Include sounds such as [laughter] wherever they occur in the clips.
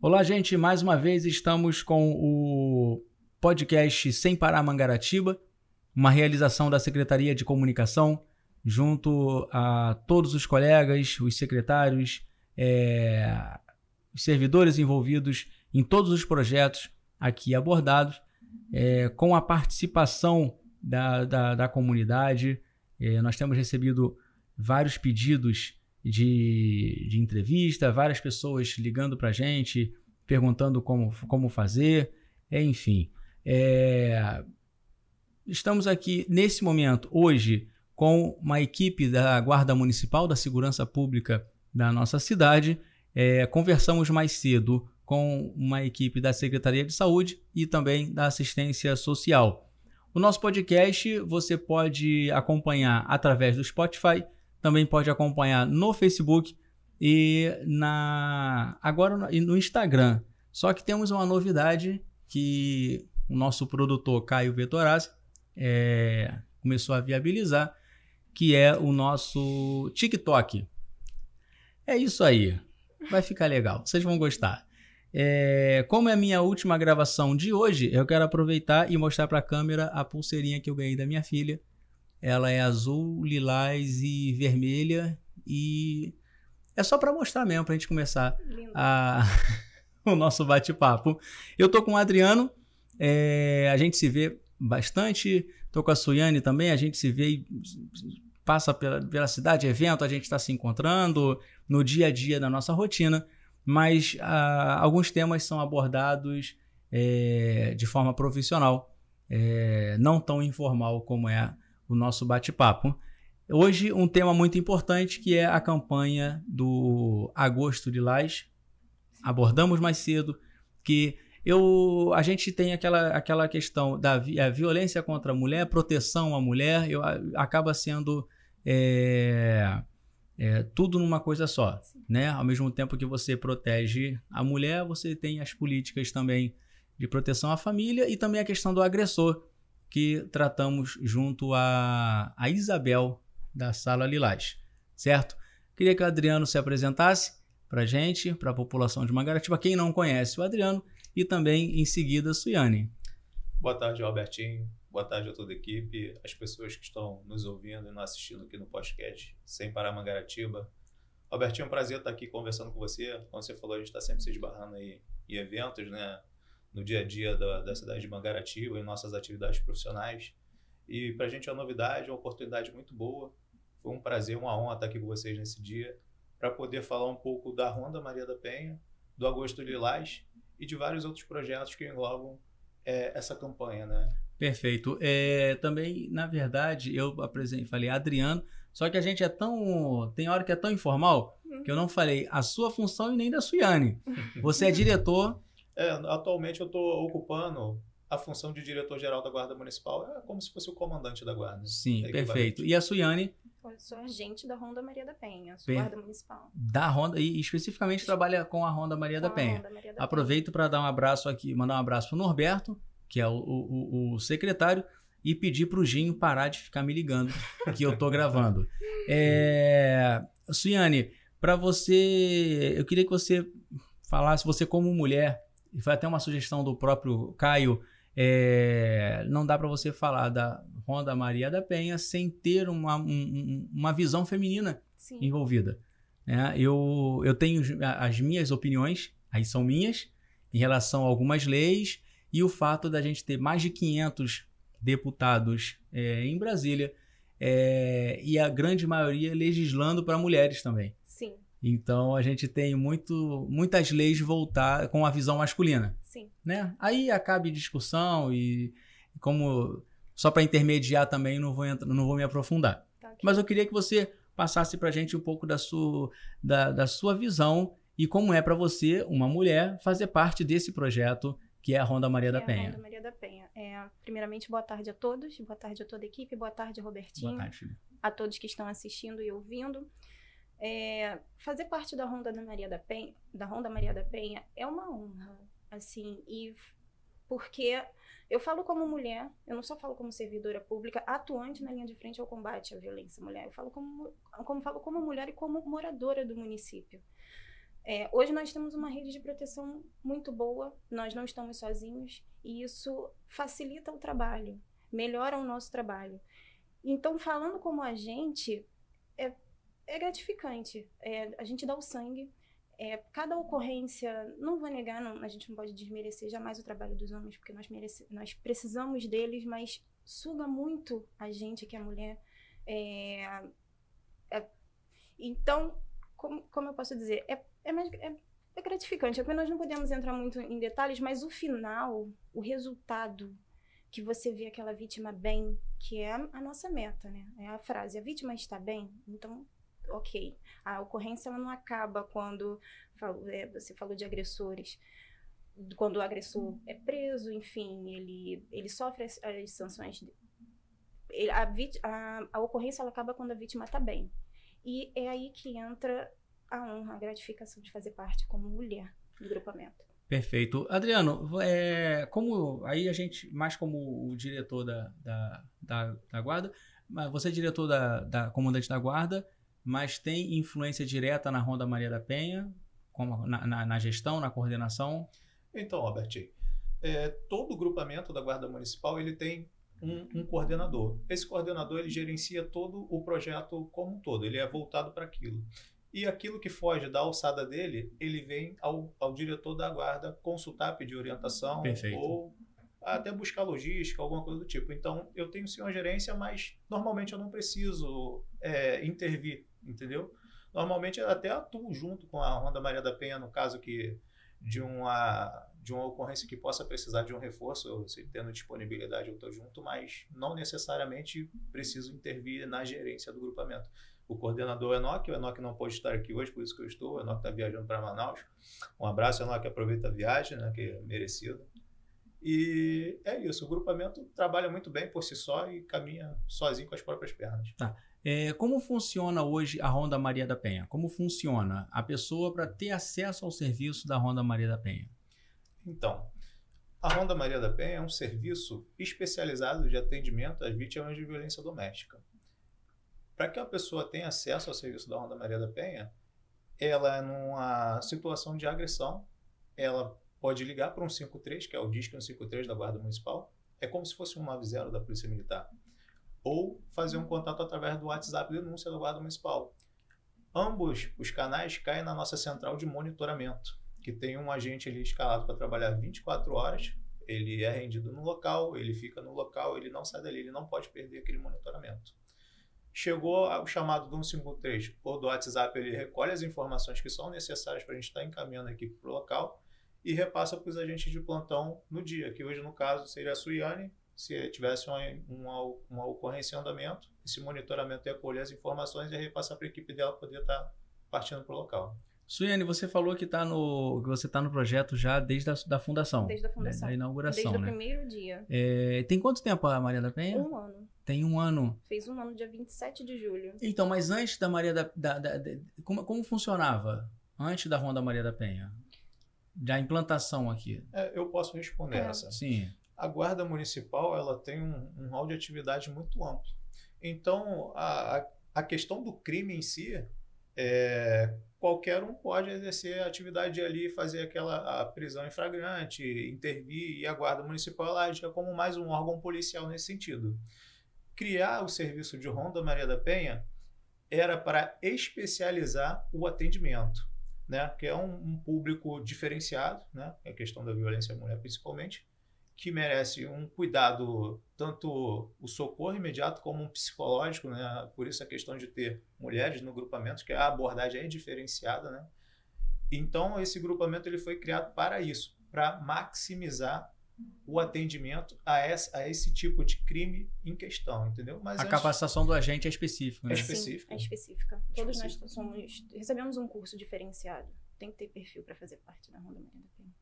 Olá, gente. Mais uma vez estamos com o podcast Sem Parar Mangaratiba, uma realização da Secretaria de Comunicação, junto a todos os colegas, os secretários, é, os servidores envolvidos em todos os projetos aqui abordados, é, com a participação da, da, da comunidade. É, nós temos recebido vários pedidos de, de entrevista, várias pessoas ligando para a gente, perguntando como, como fazer, é, enfim. É, estamos aqui nesse momento, hoje, com uma equipe da Guarda Municipal da Segurança Pública da nossa cidade. É, conversamos mais cedo com uma equipe da Secretaria de Saúde e também da Assistência Social. O nosso podcast você pode acompanhar através do Spotify também pode acompanhar no Facebook e na agora no Instagram. Só que temos uma novidade que o nosso produtor Caio Vetorazzi é, começou a viabilizar, que é o nosso TikTok. É isso aí. Vai ficar legal. Vocês vão gostar. É, como é a minha última gravação de hoje, eu quero aproveitar e mostrar para a câmera a pulseirinha que eu ganhei da minha filha ela é azul, lilás e vermelha e é só para mostrar mesmo para a gente começar a... [laughs] o nosso bate-papo. Eu tô com o Adriano, é... a gente se vê bastante. Tô com a Suiane também, a gente se vê passa pela, pela cidade, evento, a gente está se encontrando no dia a dia da nossa rotina, mas ah, alguns temas são abordados é, de forma profissional, é, não tão informal como é o nosso bate-papo. Hoje, um tema muito importante que é a campanha do Agosto de Lais. Abordamos mais cedo que eu, a gente tem aquela, aquela questão da vi, violência contra a mulher, proteção à mulher, eu, acaba sendo é, é, tudo numa coisa só. Né? Ao mesmo tempo que você protege a mulher, você tem as políticas também de proteção à família e também a questão do agressor, que tratamos junto a, a Isabel da Sala Lilás, certo? Queria que o Adriano se apresentasse para gente, para a população de Mangaratiba, quem não conhece o Adriano, e também em seguida a Suiane. Boa tarde, Albertinho. Boa tarde a toda a equipe, as pessoas que estão nos ouvindo e nos assistindo aqui no podcast Sem Parar Mangaratiba. Albertinho, é um prazer estar aqui conversando com você. Como você falou, a gente está sempre se esbarrando aí em eventos, né? No dia a dia da, da cidade de Mangaratiba, em nossas atividades profissionais. E para a gente é uma novidade, uma oportunidade muito boa. Foi um prazer, uma honra estar aqui com vocês nesse dia, para poder falar um pouco da Ronda Maria da Penha, do Agosto Lilás e de vários outros projetos que englobam é, essa campanha, né? Perfeito. É, também, na verdade, eu apresentei, falei Adriano, só que a gente é tão. Tem hora que é tão informal que eu não falei a sua função e nem da Suiane. Você é diretor é, atualmente eu estou ocupando a função de diretor-geral da Guarda Municipal. É como se fosse o comandante da Guarda. Sim, é perfeito. E a Suiane? Eu sou agente da Ronda Maria da Penha, sou Guarda Municipal. Da Ronda, e especificamente trabalha com a Ronda Maria com da Penha. Maria da Aproveito para dar um abraço aqui, mandar um abraço para o Norberto, que é o, o, o secretário, e pedir para o Ginho parar de ficar me ligando, que eu estou [laughs] gravando. É... Suiane, para você, eu queria que você falasse, você como mulher, e foi até uma sugestão do próprio Caio, é, não dá para você falar da Ronda Maria da Penha sem ter uma, um, uma visão feminina Sim. envolvida. É, eu, eu tenho as minhas opiniões, aí são minhas, em relação a algumas leis e o fato da gente ter mais de 500 deputados é, em Brasília é, e a grande maioria legislando para mulheres também. Então a gente tem muito, muitas leis voltar com a visão masculina. Sim. Né? Aí acaba discussão e como só para intermediar também não vou não vou me aprofundar. Tá Mas eu queria que você passasse para a gente um pouco da sua, da, da sua visão e como é para você, uma mulher, fazer parte desse projeto que é a Ronda Maria da é Penha. Ronda Maria da Penha. É, primeiramente, boa tarde a todos, boa tarde a toda a equipe, boa tarde, Robertinho. Boa tarde, filho. A todos que estão assistindo e ouvindo. É, fazer parte da Ronda da Maria da Penha, da Ronda Maria da Penha é uma honra, assim, e porque eu falo como mulher, eu não só falo como servidora pública atuante na linha de frente ao combate à violência mulher, eu falo como, como falo como mulher e como moradora do município. É, hoje nós temos uma rede de proteção muito boa, nós não estamos sozinhos e isso facilita o trabalho, melhora o nosso trabalho. Então, falando como agente, é, é gratificante. É, a gente dá o sangue. É, cada ocorrência, não vou negar, não, a gente não pode desmerecer jamais o trabalho dos homens, porque nós, merece, nós precisamos deles, mas suga muito a gente, que é mulher. É, é, então, como, como eu posso dizer? É, é, mais, é, é gratificante. Apenas nós não podemos entrar muito em detalhes, mas o final, o resultado que você vê aquela vítima bem, que é a, nossa meta, né? É a frase, a vítima está bem, então, ok. A ocorrência ela não acaba quando é, você falou de agressores. Quando o agressor é preso, enfim, ele, ele sofre as, as sanções. Ele, a, a, a ocorrência ela acaba quando a vítima está bem. E é aí que entra a honra, a gratificação de fazer parte como mulher do grupamento. Perfeito. Adriano, é, como aí a gente, mais como o diretor da, da, da, da guarda, você é diretor da, da comandante da guarda, mas tem influência direta na Ronda Maria da Penha, como na, na, na gestão, na coordenação? Então, Albertinho, é, todo o grupamento da Guarda Municipal ele tem um, um, coordenador. Esse coordenador ele gerencia todo o projeto como um todo, ele é voltado para aquilo. E aquilo que foge da alçada dele, ele vem ao, ao diretor da guarda consultar, pedir orientação Perfeito. ou até buscar logística, alguma coisa do tipo. Então, eu tenho sim uma gerência, mas normalmente eu não preciso é, intervir, entendeu? Normalmente até atuo junto com a Ronda Maria da Penha, no caso que de uma de uma ocorrência que possa precisar de um reforço, se tendo disponibilidade eu estou junto, mas não necessariamente preciso intervir na gerência do grupamento o coordenador Enoque. O Enoque não pode estar aqui hoje, por isso que eu estou. O Enoque está viajando para Manaus. Um abraço, Enoque. Aproveita a viagem, né, que é merecido. E é isso. O grupamento trabalha muito bem por si só e caminha sozinho com as próprias pernas. Tá. É, como funciona hoje a Ronda Maria da Penha? Como funciona a pessoa para ter acesso ao serviço da Ronda Maria da Penha? Então, a Ronda Maria da Penha é um serviço especializado de atendimento às vítimas de violência doméstica. Para que a pessoa tenha acesso ao serviço da Ronda Maria da Penha, ela, numa situação de agressão, ela pode ligar para um 53, que é o Disque 153 da Guarda Municipal, é como se fosse um 90 da Polícia Militar, ou fazer um contato através do WhatsApp denúncia da Guarda Municipal. Ambos os canais caem na nossa central de monitoramento, que tem um agente ali escalado para trabalhar 24 horas, ele é rendido no local, ele fica no local, ele não sai dali, ele não pode perder aquele monitoramento. Chegou o chamado do 153 ou do WhatsApp, ele recolhe as informações que são necessárias para a gente estar tá encaminhando a equipe para o local e repassa para os agentes de plantão no dia, que hoje, no caso, seria a Suiane, se tivesse uma, uma, uma ocorrência em andamento, esse monitoramento ia colher as informações e repassar para a equipe dela poder estar tá partindo para o local. Suiane, você falou que, tá no, que você está no projeto já desde a da fundação. Desde a fundação. Né? Da inauguração, Desde né? o primeiro dia. É, tem quanto tempo a Maria da Penha? Um ano. Tem um ano. Fez um ano dia 27 de julho. Então, mas antes da Maria da... da, da, da como, como funcionava antes da Ronda Maria da Penha? Da implantação aqui. É, eu posso responder É. essa. Sim. A guarda municipal ela tem um, um rol de atividade muito amplo. Então, a, a- questão do crime em si, é, qualquer um pode exercer a atividade ali, fazer aquela prisão em flagrante, intervir, e a guarda municipal age como mais um órgão policial nesse sentido. Criar o serviço de Ronda Maria da Penha era para especializar o atendimento, né? que é um, um público diferenciado, né? a questão da violência à mulher principalmente, que merece um cuidado, tanto o socorro imediato como um psicológico, né? Por isso a questão de ter mulheres no grupamento, que a abordagem é diferenciada, né? Então esse grupamento ele foi criado para isso, para maximizar o atendimento a esse, a esse tipo de crime em questão, entendeu? Mas A antes- capacitação do agente é específica, né? É Sim, específica. é específica. Todos Específica. nós somos, recebemos um curso diferenciado. Tem que ter perfil para fazer parte da Ronda Maria da Penha.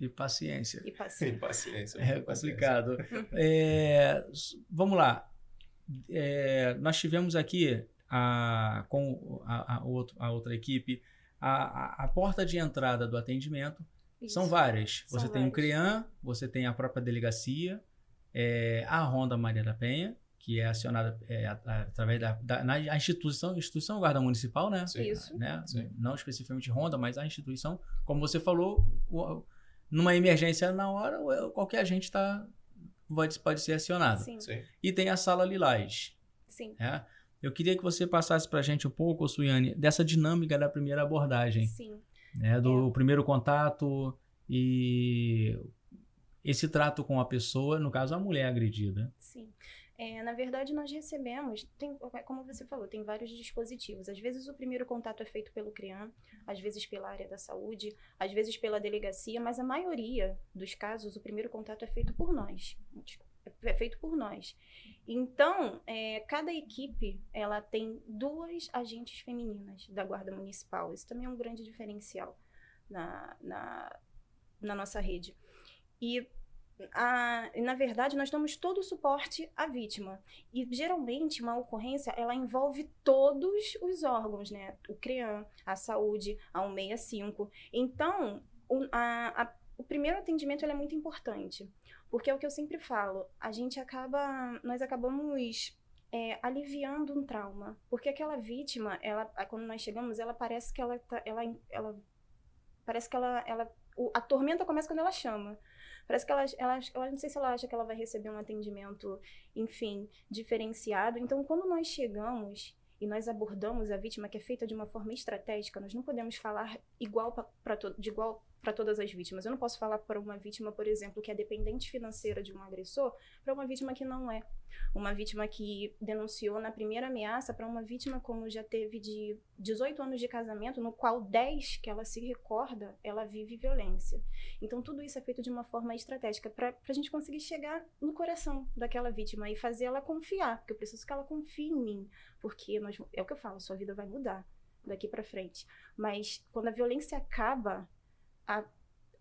E paciência. E paciência. paciência. É paciência. complicado. [laughs] É, vamos lá. É, nós tivemos aqui a, com a, a outro- a outra equipe a, a- a porta de entrada do atendimento. São Isso. várias. São Você tem o várias. CREAM, você tem a própria delegacia, é, a Ronda Maria da Penha, que é acionada é, através da, da na instituição, instituição Guarda Municipal, né? Sim. Isso. Né? Sim. Não especificamente Ronda, mas a instituição, como você falou, o, numa emergência na hora, qualquer agente tá, pode, pode ser acionado. Sim. Sim. E tem a sala Lilás. Sim. É? Eu queria que você passasse para a gente um pouco, Suiane, dessa dinâmica da primeira abordagem. Sim. Né? Do é. primeiro contato e esse trato com a pessoa, no caso, a mulher agredida. Sim. É, na verdade, nós recebemos, tem, como você falou, tem vários dispositivos. Às vezes o primeiro contato é feito pelo CREAM, às vezes pela área da saúde, às vezes pela delegacia, mas a maioria dos casos o primeiro contato é feito por nós. É feito por nós. Então, é, cada equipe ela tem duas agentes femininas da Guarda Municipal. Isso também é um grande diferencial na, na, na nossa rede. E a, na verdade, nós damos todo o suporte à vítima. E geralmente uma ocorrência ela envolve todos os órgãos, né? O CREAM, a saúde, a 165. Então, o, a, a, o primeiro atendimento é muito importante. Porque é o que eu sempre falo, a gente acaba, nós acabamos é, aliviando um trauma. Porque aquela vítima, ela, quando nós chegamos, ela parece que ela, tá, ela, ela parece que ela, ela a tormenta começa quando ela chama. Parece que ela, ela, ela, não sei se ela acha que ela vai receber um atendimento, enfim, diferenciado. Então, quando nós chegamos e nós abordamos a vítima, que é feita de uma forma estratégica, nós não podemos falar igual pra, to, de igual para todas as vítimas. Eu não posso falar para uma vítima, por exemplo, que é dependente financeira de um agressor, para uma vítima que não é. Uma vítima que denunciou na primeira ameaça para uma vítima como já teve de 18 anos de casamento, no qual 10 que ela se recorda, ela vive violência. Então tudo isso é feito de uma forma estratégica para a gente conseguir chegar no coração daquela vítima e fazer ela confiar, porque eu preciso que ela confie em mim, porque nós, é o que eu falo, sua vida vai mudar daqui para frente. Mas quando a violência acaba, a,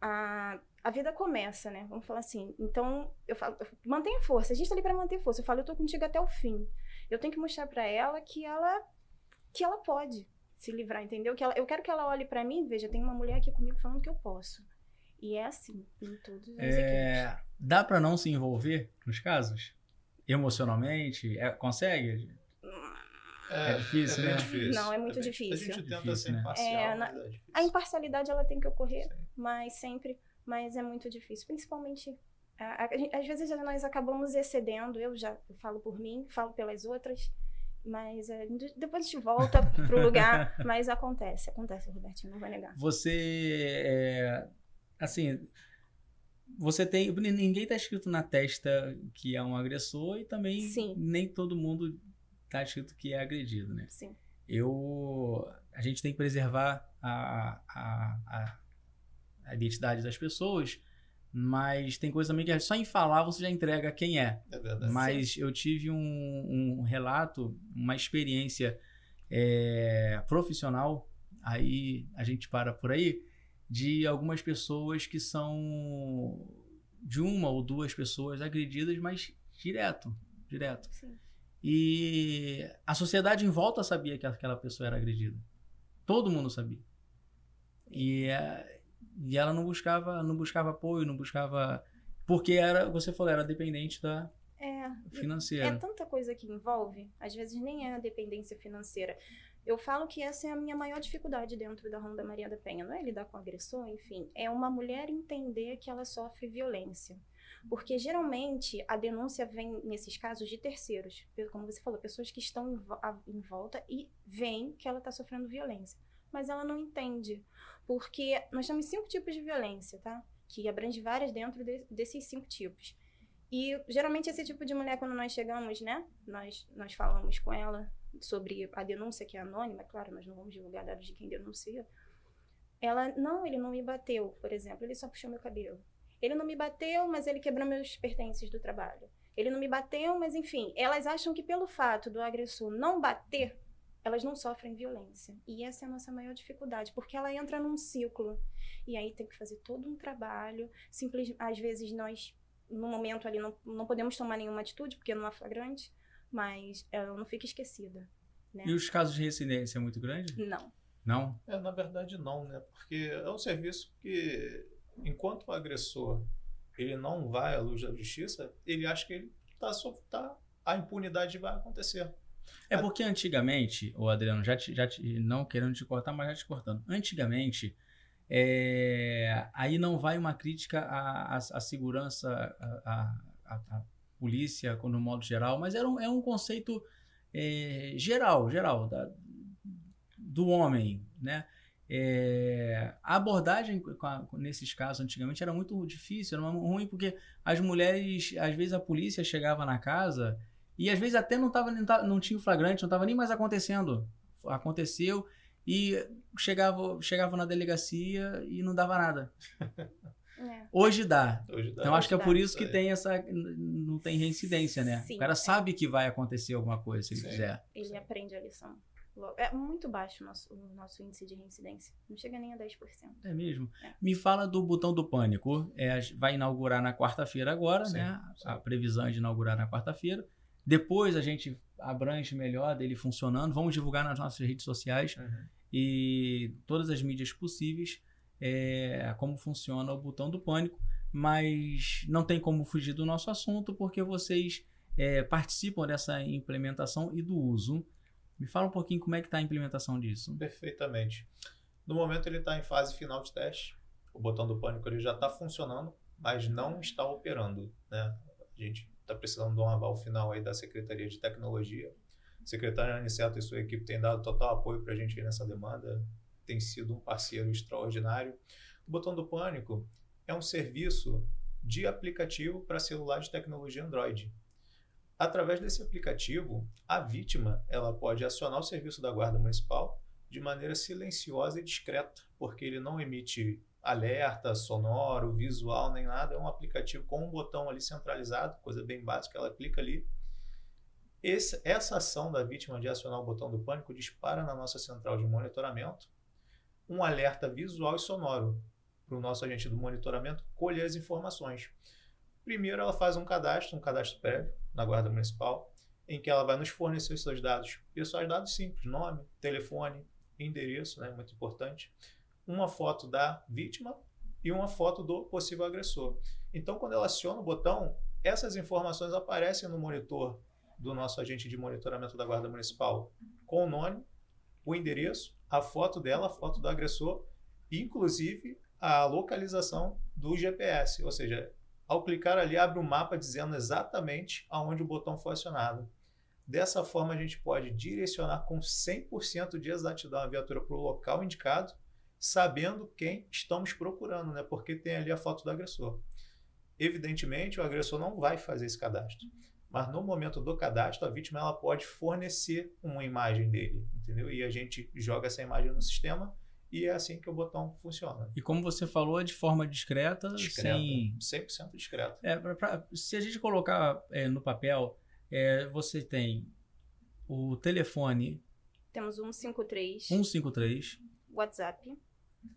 a, a vida começa, né? Vamos falar assim. Então, eu falo, mantenha força. A gente tá ali para manter força. Eu falo, eu tô contigo até o fim. Eu tenho que mostrar para ela que ela que ela pode se livrar, entendeu? Que ela, eu quero que ela olhe para mim, veja, tem uma mulher aqui comigo falando que eu posso. E é assim, em todos os é, Dá para não se envolver nos casos? Emocionalmente? É, consegue? É, é difícil, é né? Difícil. Não, é muito difícil. A gente tenta difícil, ser né? imparcial, é, na, é A imparcialidade ela tem que ocorrer, Sim. mas sempre, mas é muito difícil, principalmente a, a, a, às vezes nós acabamos excedendo, eu já eu falo por mim, falo pelas outras, mas é, depois a gente volta pro lugar, [laughs] mas acontece, acontece, Robertinho, não vai negar. Você, é, assim, você tem, ninguém tá escrito na testa que é um agressor e também Sim. nem todo mundo tá escrito que é agredido, né? Sim. Eu, a gente tem que preservar a, a, a, a identidade das pessoas, mas tem coisa também que é só em falar você já entrega quem é. É verdade. Mas Sim. eu tive um, um, relato, uma experiência é, profissional, aí a gente para por aí, de algumas pessoas que são de uma ou duas pessoas agredidas, mas direto, direto. Sim. E a sociedade em volta sabia que aquela pessoa era agredida. Todo mundo sabia. E, é, e ela não buscava, não buscava apoio, não buscava. Porque era, você falou, era dependente da é, financeira. É tanta coisa que envolve, às vezes nem é a dependência financeira. Eu falo que essa é a minha maior dificuldade dentro da Ronda Maria da Penha. Não é lidar com agressor, enfim. É uma mulher entender que ela sofre violência. Porque geralmente a denúncia vem, nesses casos, de terceiros. Como você falou, pessoas que estão em volta e veem que ela está sofrendo violência. Mas ela não entende. Porque nós temos cinco tipos de violência, tá? Que abrange várias dentro de, desses cinco tipos. E geralmente esse tipo de mulher, quando nós chegamos, né? Nós, nós falamos com ela sobre a denúncia que é anônima, claro, nós não vamos divulgar dados de quem denuncia. Ela, não, ele não me bateu, por exemplo, ele só puxou meu cabelo. Ele não me bateu, mas ele quebrou meus pertences do trabalho. Ele não me bateu, mas enfim, elas acham que pelo fato do agressor não bater, elas não sofrem violência. E essa é a nossa maior dificuldade, porque ela entra num ciclo. E aí tem que fazer todo um trabalho. Simples, às vezes nós, no momento ali, não, não podemos tomar nenhuma atitude, porque não é flagrante, mas ela não fica esquecida. Né? E os casos de residência é muito grande? Não. Não? É, na verdade, não, né? Porque é um serviço que enquanto o agressor ele não vai à luz da justiça, ele acha que ele está tá a impunidade vai acontecer. É porque antigamente, o Adriano, já te, já te, não querendo te cortar, mas já te cortando. Antigamente, é, aí não vai uma crítica à, à, à segurança, à, à, à, polícia no modo geral, mas era um, é um conceito é, geral, geral, da, do homem, né? É, a abordagem a, nesses casos antigamente era muito difícil, era ruim porque as mulheres, às vezes a polícia chegava na casa e às vezes até não, tava, não tinha o flagrante, não estava nem mais acontecendo. Aconteceu e chegava, chegava na delegacia e não dava nada. [laughs] É. Hoje dá. Hoje dá. Então acho que é por isso que tem essa. Não tem reincidência, né? Sim, o cara é. sabe que vai acontecer alguma coisa se ele Sim. fizer. Ele aprende a lição. É muito baixo o nosso, o nosso índice de reincidência. Não chega nem a 10%. É mesmo? É. Me fala do botão do pânico. É, vai inaugurar na quarta-feira agora, sim, né? Sim. A previsão é de inaugurar na quarta-feira. Depois a gente abrange melhor dele funcionando. Vamos divulgar nas nossas redes sociais uhum. e todas as mídias possíveis é, como funciona o botão do pânico. Mas não tem como fugir do nosso assunto porque vocês é, participam dessa implementação e do uso. Me fala um pouquinho como é que está a implementação disso. Perfeitamente. No momento ele está em fase final de teste. O botão do pânico ele já está funcionando, mas não está operando. Né? A gente está precisando de um aval final aí da Secretaria de Tecnologia. O secretário Aniceto e sua equipe têm dado total apoio para a gente nessa demanda, tem sido um parceiro extraordinário. O Botão do Pânico é um serviço de aplicativo para celular de tecnologia Android. Através desse aplicativo, a vítima ela pode acionar o serviço da Guarda Municipal de maneira silenciosa e discreta, porque ele não emite alerta sonoro, visual, nem nada. É um aplicativo com um botão ali centralizado, coisa bem básica, ela clica ali. Esse, essa ação da vítima de acionar o botão do pânico dispara na nossa central de monitoramento um alerta visual e sonoro para o nosso agente do monitoramento colher as informações. Primeiro, ela faz um cadastro, um cadastro prévio na Guarda Municipal, em que ela vai nos fornecer seus dados pessoais, dados simples, nome, telefone, endereço, né, muito importante uma foto da vítima e uma foto do possível agressor. Então, quando ela aciona o botão, essas informações aparecem no monitor do nosso agente de monitoramento da Guarda Municipal com o nome, o endereço, a foto dela, a foto do agressor, inclusive a localização do GPS. Ou seja, ao clicar ali, abre um mapa dizendo exatamente aonde o botão foi acionado. Dessa forma, a gente pode direcionar com 100% de exatidão a viatura para o local indicado sabendo quem estamos procurando, né? Porque tem ali a foto do agressor. Evidentemente, o agressor não vai fazer esse cadastro, mas no momento do cadastro, a vítima ela pode fornecer uma imagem dele, entendeu? E a gente joga essa imagem no sistema e é assim que o botão funciona. E como você falou, é de forma discreta, discreta sem... 100% discreta. É, pra, pra, se a gente colocar é, no papel, é, você tem o telefone... Temos 153. 153. WhatsApp.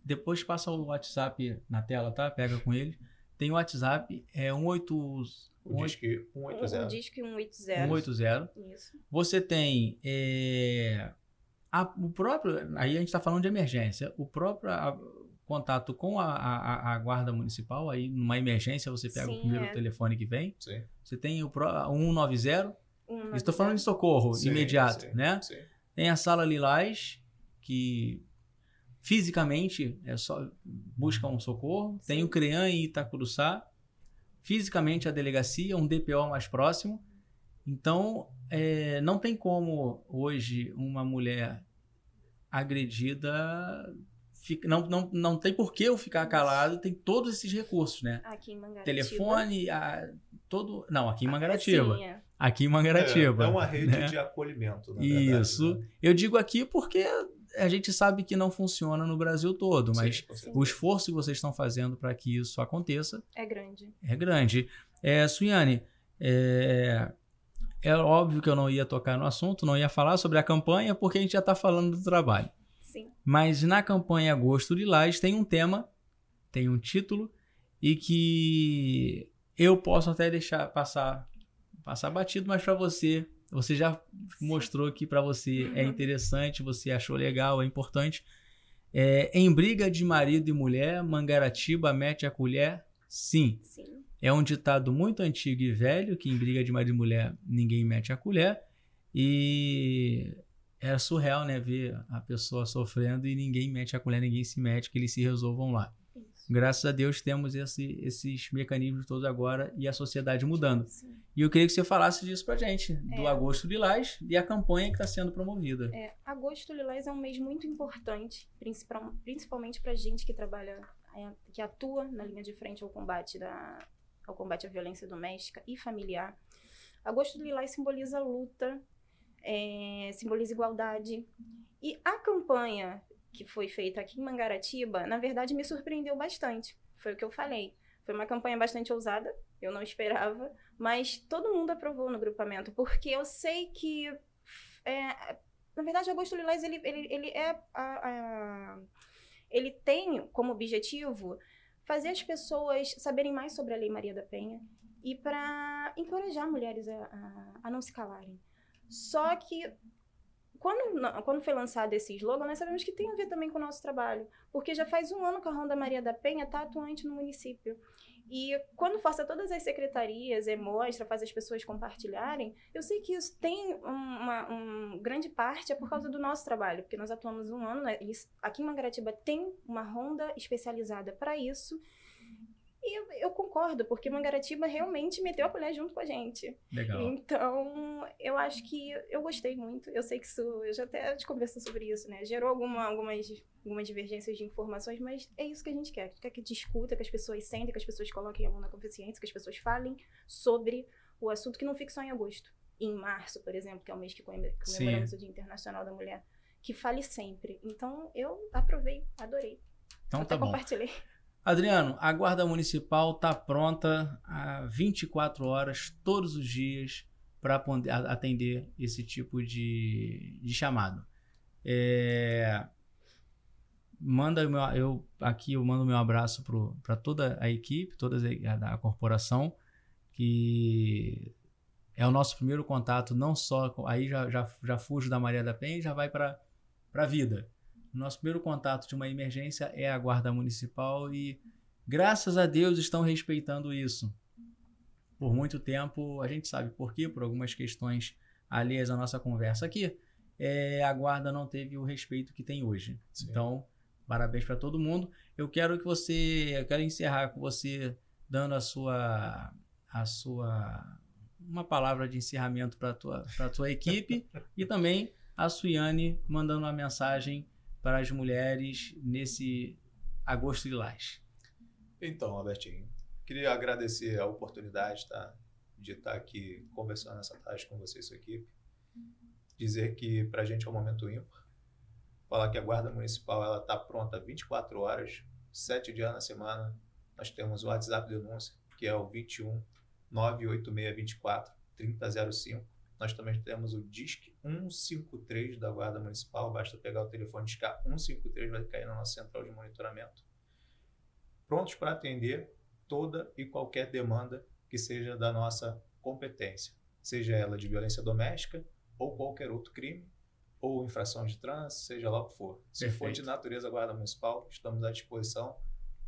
Depois passa o WhatsApp na tela, tá? Pega com ele. Tem o WhatsApp, é 180. O Disque 180. O Disque 180. 180. Isso. Você tem é, a, o próprio. Aí a gente está falando de emergência. O próprio a, contato com a, a, a, guarda municipal. Aí, numa emergência, você pega Sim, o primeiro é. telefone que vem. Sim. Você tem o 190. 190. Estou falando de socorro sim, imediato, sim, né? Sim. Tem a sala Lilás, que Fisicamente, é só busca um socorro. Sim. Tem o CREAM em Itacuruçá. Fisicamente, a delegacia, um DPO mais próximo. Então, é, não tem como hoje uma mulher agredida não, não, não tem por que eu ficar calado, tem todos esses recursos, né? Aqui em Mangaratiba. Telefone, a, todo. Não, aqui em Mangaratiba. Ah, sim, é. Aqui em Mangaratiba. É, é uma rede né? de acolhimento, Isso. Verdade, né? Eu digo aqui porque a gente sabe que não funciona no Brasil todo, mas sim, o esforço que vocês estão fazendo para que isso aconteça é grande. É grande. É, Suiane, é, é óbvio que eu não ia tocar no assunto, não ia falar sobre a campanha, porque a gente já está falando do trabalho. Sim. Mas na campanha Agosto de Lais tem um tema, tem um título, e que eu posso até deixar passar, passar batido, mas para você você já mostrou que para você é uhum. interessante, você achou legal, é importante. É, em briga de marido e mulher, Mangaratiba mete a colher? Sim. Sim. É um ditado muito antigo e velho, que em briga de marido e mulher ninguém mete a colher. E era surreal, né? Ver a pessoa sofrendo e ninguém mete a colher, ninguém se mete, que eles se resolvam lá. Isso. Graças a Deus temos esse- esses mecanismos todos agora e a sociedade mudando. Sim. E eu queria que você falasse disso pra gente, do É. Agosto Lilás e a campanha que está sendo promovida. É, agosto lilás é um mês muito importante, principal- principalmente para gente que trabalha, é, que atua na linha de frente ao combate da, ao combate à violência doméstica e familiar. Agosto lilás simboliza luta, é, simboliza igualdade. E a campanha que foi feita aqui em Mangaratiba, na verdade, me surpreendeu bastante. Foi o que eu falei. Foi uma campanha bastante ousada, eu não esperava, mas todo mundo aprovou no grupamento, porque eu sei que é, na verdade, Agosto Lilás, ele, ele, ele é a- a- ele tem como objetivo fazer as pessoas saberem mais sobre a Lei Maria da Penha e para encorajar mulheres a, a, a não se calarem. Só que quando, quando foi lançado esse slogan, nós sabemos que tem a ver também com o nosso trabalho, porque já faz um ano que a Ronda Maria da Penha está atuante no município. E quando força todas as secretarias, e mostra, faz as pessoas compartilharem, eu sei que isso tem uma, um grande parte é por causa do nosso trabalho, porque nós atuamos um ano, né, aqui em Mangaratiba tem uma ronda especializada para isso. E eu, eu concordo, porque Mangaratiba realmente meteu a colher junto com a gente. Legal. Então, eu acho que eu gostei muito. Eu sei que isso, eu já até gente conversou sobre isso, né? Gerou alguma, algumas, algumas divergências de informações, mas é isso que a gente quer. A gente quer que discuta, que as pessoas sentem, que as pessoas coloquem a mão na consciência, que as pessoas falem sobre o assunto que não fique só em agosto. Em março, por exemplo, que é o mês que comemora- comemoramos o Dia Internacional da Mulher. Que fale sempre. Então, eu aprovei, adorei. Então até tá bom. compartilhei. Adriano, a Guarda Municipal está pronta há 24 horas, todos os dias, para atender esse tipo de, de chamado. É, manda meu, eu aqui eu mando meu abraço para toda a equipe, toda a, a corporação, que é o nosso primeiro contato, não só aí já, já, já fujo da Maria da Penha e já vai para a vida. Nosso primeiro contato de uma emergência é a Guarda Municipal e, graças a Deus, estão respeitando isso. Por muito tempo, a gente sabe por quê, por algumas questões alheias à nossa conversa aqui, é, a Guarda não teve o respeito que tem hoje. Sim. Então, parabéns para todo mundo. Eu quero que você, eu quero encerrar com você dando a sua, a sua, uma palavra de encerramento para tua, para tua equipe [laughs] e também a Suiane mandando uma mensagem para as mulheres nesse agosto lilás. Então, Albertinho, queria agradecer a oportunidade tá, de estar aqui conversando essa tarde com você e sua equipe. Dizer que para a gente é um momento ímpar. Falar que a Guarda Municipal ela está pronta 24 horas, 7 dias na semana. Nós temos o WhatsApp denúncia, que é o 21 98624 3005. Nós também temos o DISC 153 da Guarda Municipal. Basta pegar o telefone e discar 153, vai cair na nossa central de monitoramento prontos para atender toda e qualquer demanda que seja da nossa competência, seja ela de violência doméstica ou qualquer outro crime ou infração de trânsito, seja lá o que for. Se for Perfeito. de natureza guarda municipal, estamos à disposição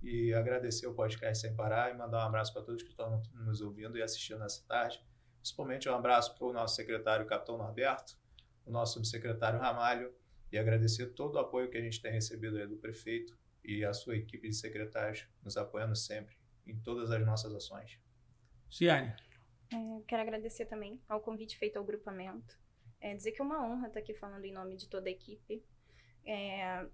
e agradecer o podcast sem parar e mandar um abraço para todos que estão nos ouvindo e assistindo nessa tarde. Principalmente um abraço para o nosso secretário, Capitão Norberto, o nosso subsecretário Ramalho e agradecer todo o apoio que a gente tem recebido aí do prefeito e a sua equipe de secretários nos apoiando sempre em todas as nossas ações. Ciane, É, quero agradecer também ao convite feito ao grupamento. É, dizer que é uma honra estar aqui falando em nome de toda a equipe. É,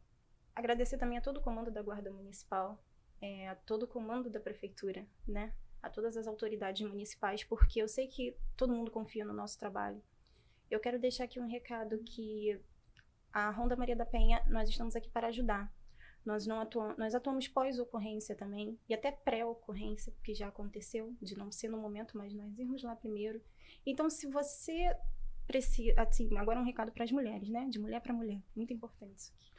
agradecer também a todo o comando da Guarda Municipal, é, a todo o comando da Prefeitura, né? A todas as autoridades municipais, porque eu sei que todo mundo confia no nosso trabalho. Eu quero deixar aqui um recado que a Ronda Maria da Penha, nós estamos aqui para ajudar. Nós não atuamos, nós atuamos pós-ocorrência também e até pré-ocorrência, porque já aconteceu de não ser no momento, mas nós irmos lá primeiro. Então, se você precisa, assim, agora um recado para as mulheres, né? De mulher para mulher, muito importante isso aqui.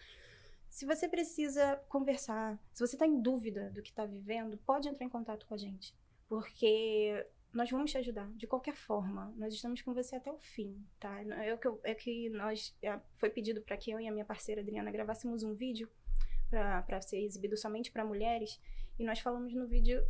Se você precisa conversar, se você está em dúvida do que está vivendo, pode entrar em contato com a gente, porque nós vamos te ajudar de qualquer forma. Nós estamos com você até o fim, tá? É que, eu- é que nós é, foi pedido para que eu e a minha parceira Adriana gravássemos um vídeo para ser exibido somente para mulheres e nós falamos no vídeo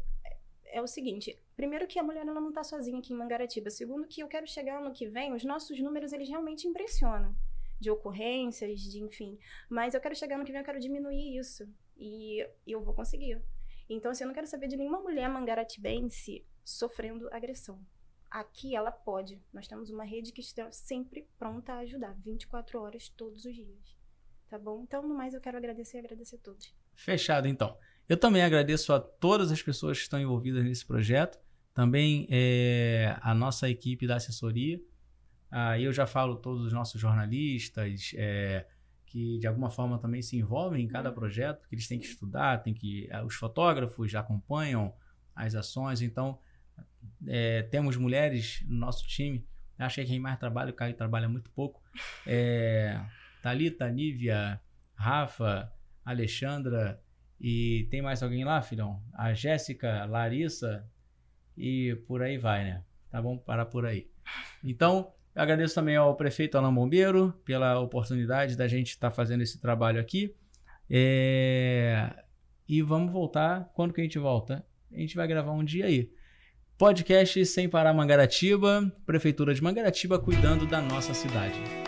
é o seguinte: primeiro que a mulher não está sozinha aqui em Mangaratiba. Segundo que eu quero chegar ano que vem, os nossos números eles realmente impressionam de ocorrências, de enfim. Mas eu quero chegar ano que vem, eu quero diminuir isso e eu vou conseguir. Então, assim, eu não quero saber de nenhuma mulher mangaratibense sofrendo agressão. Aqui ela pode. Nós temos uma rede que está sempre pronta a ajudar, 24 horas todos os dias. Tá bom? Então, no mais, eu quero agradecer e agradecer a todos. Fechado, então. Eu também agradeço a todas as pessoas que estão envolvidas nesse projeto, também é, a nossa equipe da assessoria. Aí eu já falo todos os nossos jornalistas, é, que de alguma forma também se envolvem em cada uhum. projeto, porque eles têm que estudar, tem que eh, os fotógrafos já acompanham as ações, então é, temos mulheres no nosso time. Acho que quem mais trabalha, o Caio trabalha muito pouco. É, [laughs] Thalita, Nívia, Rafa, Alexandra e tem mais alguém lá, filhão? A Jéssica, Larissa e por aí vai, né? Tá bom? Parar por aí. Então, eu agradeço também ao prefeito Alain Bombeiro pela oportunidade da gente estar tá fazendo esse trabalho aqui. É... E vamos voltar. Quando que a gente volta? A gente vai gravar um dia aí. Podcast Sem Parar Mangaratiba, Prefeitura de Mangaratiba cuidando da nossa cidade.